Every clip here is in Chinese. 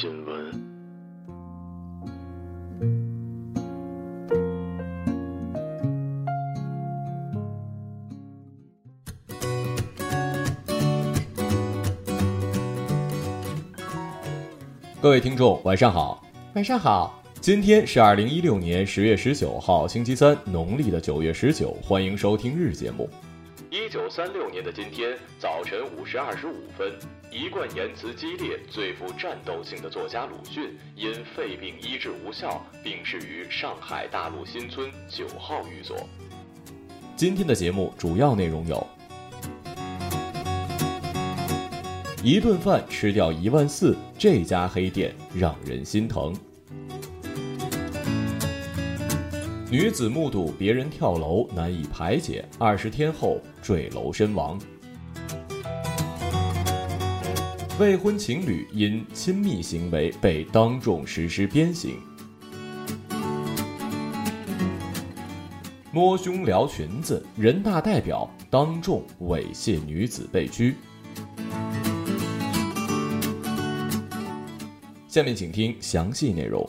新闻。各位听众，晚上好。晚上好，今天是二零一六年十月十九号，星期三，农历的九月十九。欢迎收听日节目。一九三六年的今天早晨五时二十五分，一贯言辞激烈、最富战斗性的作家鲁迅因肺病医治无效，病逝于上海大路新村九号寓所。今天的节目主要内容有：一顿饭吃掉一万四，这家黑店让人心疼。女子目睹别人跳楼难以排解，二十天后坠楼身亡。未婚情侣因亲密行为被当众实施鞭刑。摸胸撩裙子，人大代表当众猥亵女子被拘。下面请听详细内容。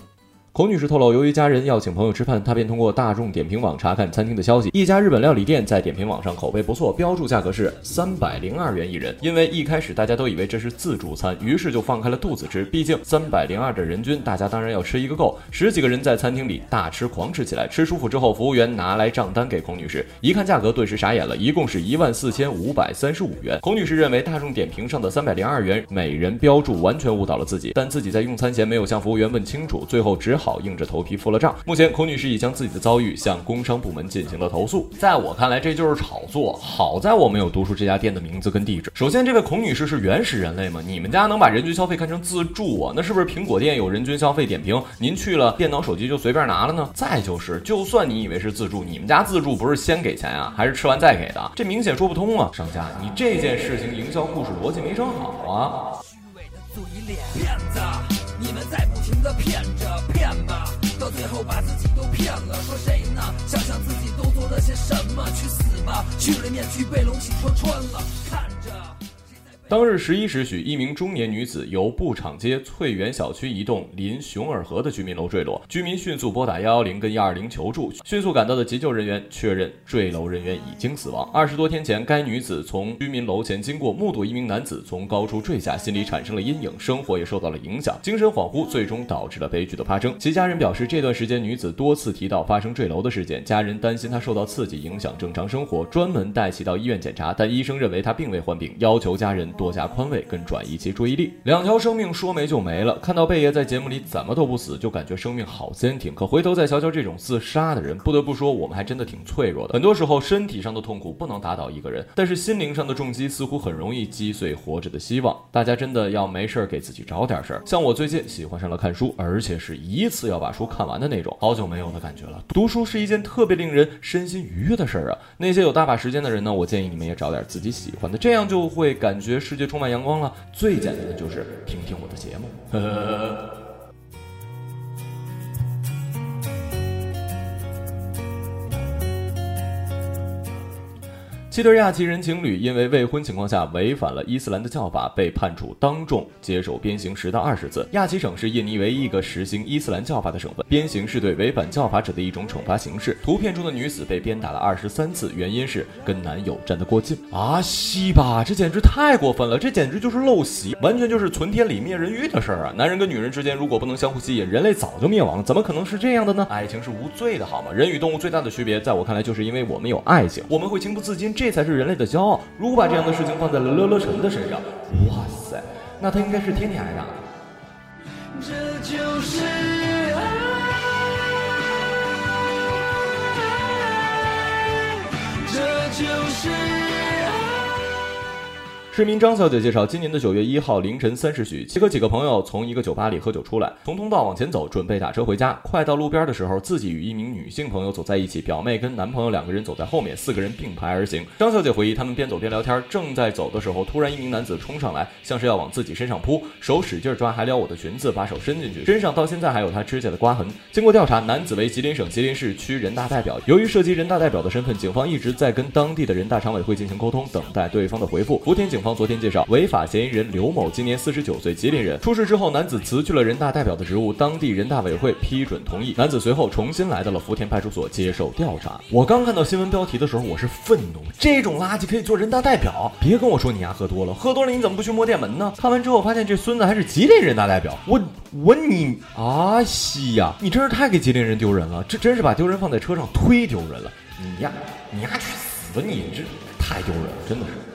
孔女士透露，由于家人要请朋友吃饭，她便通过大众点评网查看餐厅的消息。一家日本料理店在点评网上口碑不错，标注价格是三百零二元一人。因为一开始大家都以为这是自助餐，于是就放开了肚子吃。毕竟三百零二的人均，大家当然要吃一个够。十几个人在餐厅里大吃狂吃起来。吃舒服之后，服务员拿来账单给孔女士，一看价格，顿时傻眼了，一共是一万四千五百三十五元。孔女士认为大众点评上的三百零二元每人标注完全误导了自己，但自己在用餐前没有向服务员问清楚，最后只好好硬着头皮付了账。目前，孔女士已将自己的遭遇向工商部门进行了投诉。在我看来，这就是炒作。好在我没有读出这家店的名字跟地址。首先，这位孔女士是原始人类吗？你们家能把人均消费看成自助啊？那是不是苹果店有人均消费点评，您去了电脑手机就随便拿了呢？再就是，就算你以为是自助，你们家自助不是先给钱啊，还是吃完再给的？这明显说不通啊！商家，你这件事情营销故事逻辑没整好啊！虚伪的嘴脸，骗子，你们在不停的骗着骗吧，到最后把自己都骗了。说谁呢？想想自己都做了些什么，去死吧！去了面具被龙起戳穿了，看着。当日十一时许，一名中年女子由布场街翠园小区一栋临熊耳河的居民楼坠落，居民迅速拨打幺幺零跟幺二零求助。迅速赶到的急救人员确认坠楼人员已经死亡。二十多天前，该女子从居民楼前经过，目睹一名男子从高处坠下，心里产生了阴影，生活也受到了影响，精神恍惚，最终导致了悲剧的发生。其家人表示，这段时间女子多次提到发生坠楼的事件，家人担心她受到刺激，影响正常生活，专门带其到医院检查，但医生认为她并未患病，要求家人多加宽慰跟转移其注意力。两条生命说没就没了，看到贝爷在节目里怎么都不死，就感觉生命好坚挺。可回头再瞧瞧这种自杀的人，不得不说我们还真的挺脆弱的。很多时候身体上的痛苦不能打倒一个人，但是心灵上的重击似乎很容易击碎活着的希望。大家真的要没事儿给自己找点事儿。像我最近喜欢上了看书，而且是一次要把书看完的那种，好久没有的感觉了。读书是一件特别令人身心愉悦的事儿啊。那些有大把时间的人呢，我建议你们也找点自己喜欢的，这样就会感觉世界充满阳光了。最简单的就是听听我的节目。呵呵呵呵七对亚齐人情侣因为未婚情况下违反了伊斯兰的教法，被判处当众接受鞭刑十到二十次。亚齐省是印尼唯一一个实行伊斯兰教法的省份，鞭刑是对违反教法者的一种惩罚形式。图片中的女子被鞭打了二十三次，原因是跟男友站得过近。啊，西吧，这简直太过分了，这简直就是陋习，完全就是存天理灭人欲的事儿啊！男人跟女人之间如果不能相互吸引，人类早就灭亡了，怎么可能是这样的呢？爱情是无罪的，好吗？人与动物最大的区别，在我看来，就是因为我们有爱情，我们会情不自禁，这才是人类的骄傲。如果把这样的事情放在了乐乐城的身上，哇塞！塞，那他应该是天天挨打。这就是爱，这就是爱。市民张小姐介绍，今年的九月一号凌晨三时许，其和几个朋友从一个酒吧里喝酒出来，从通道往前走，准备打车回家。快到路边的时候，自己与一名女性朋友走在一起，表妹跟男朋友两个人走在后面，四个人并排而行。张小姐回忆，他们边走边聊天，正在走的时候，突然一名男子冲上来，像是要往自己身上扑，手使劲抓，还撩我的裙子，把手伸进去，身上到现在还有他指甲的刮痕。经过调查，男子为吉林省吉林市区人大代表。由于涉及人大代表的身份，警方一直在跟当地的人大常委会进行沟通，等待对方的回复。福田警方。昨天介绍，违法嫌疑人刘某今年四十九岁，吉林人。出事之后，男子辞去了人大代表的职务，当地人大委会批准同意，男子随后重新来到了福田派出所接受调查。我刚看到新闻标题的时候，我是愤怒，这种垃圾可以做人大代表？别跟我说你丫喝多了，喝多了你怎么不去摸电门呢？看完之后发现这孙子还是吉林人大代表，我我你啊西呀，你真是太给吉林人丢人了，这真是把丢人放在车上忒丢人了。你呀，你丫去死吧你，这太丢人了，真的是。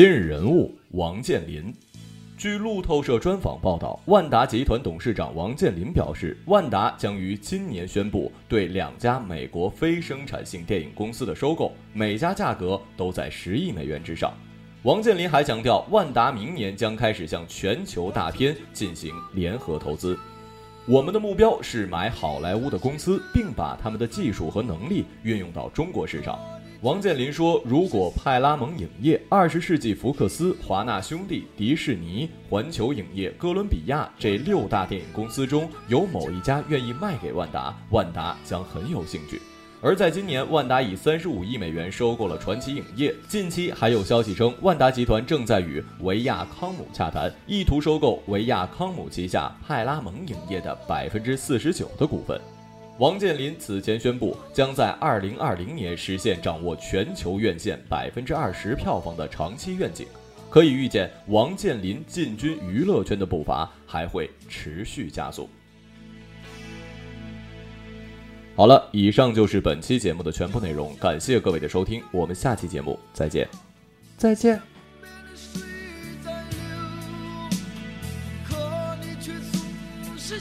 今日人物王健林。据路透社专访报道，万达集团董事长王健林表示，万达将于今年宣布对两家美国非生产性电影公司的收购，每家价格都在十亿美元之上。王健林还强调，万达明年将开始向全球大片进行联合投资。我们的目标是买好莱坞的公司，并把他们的技术和能力运用到中国市场。王健林说：“如果派拉蒙影业、二十世纪福克斯、华纳兄弟、迪士尼、环球影业、哥伦比亚这六大电影公司中有某一家愿意卖给万达，万达将很有兴趣。”而在今年，万达以三十五亿美元收购了传奇影业。近期还有消息称，万达集团正在与维亚康姆洽谈，意图收购维亚康姆旗下派拉蒙影业的百分之四十九的股份。王健林此前宣布，将在二零二零年实现掌握全球院线百分之二十票房的长期愿景。可以预见，王健林进军娱乐圈的步伐还会持续加速。好了，以上就是本期节目的全部内容，感谢各位的收听，我们下期节目再见，再见。可你却总是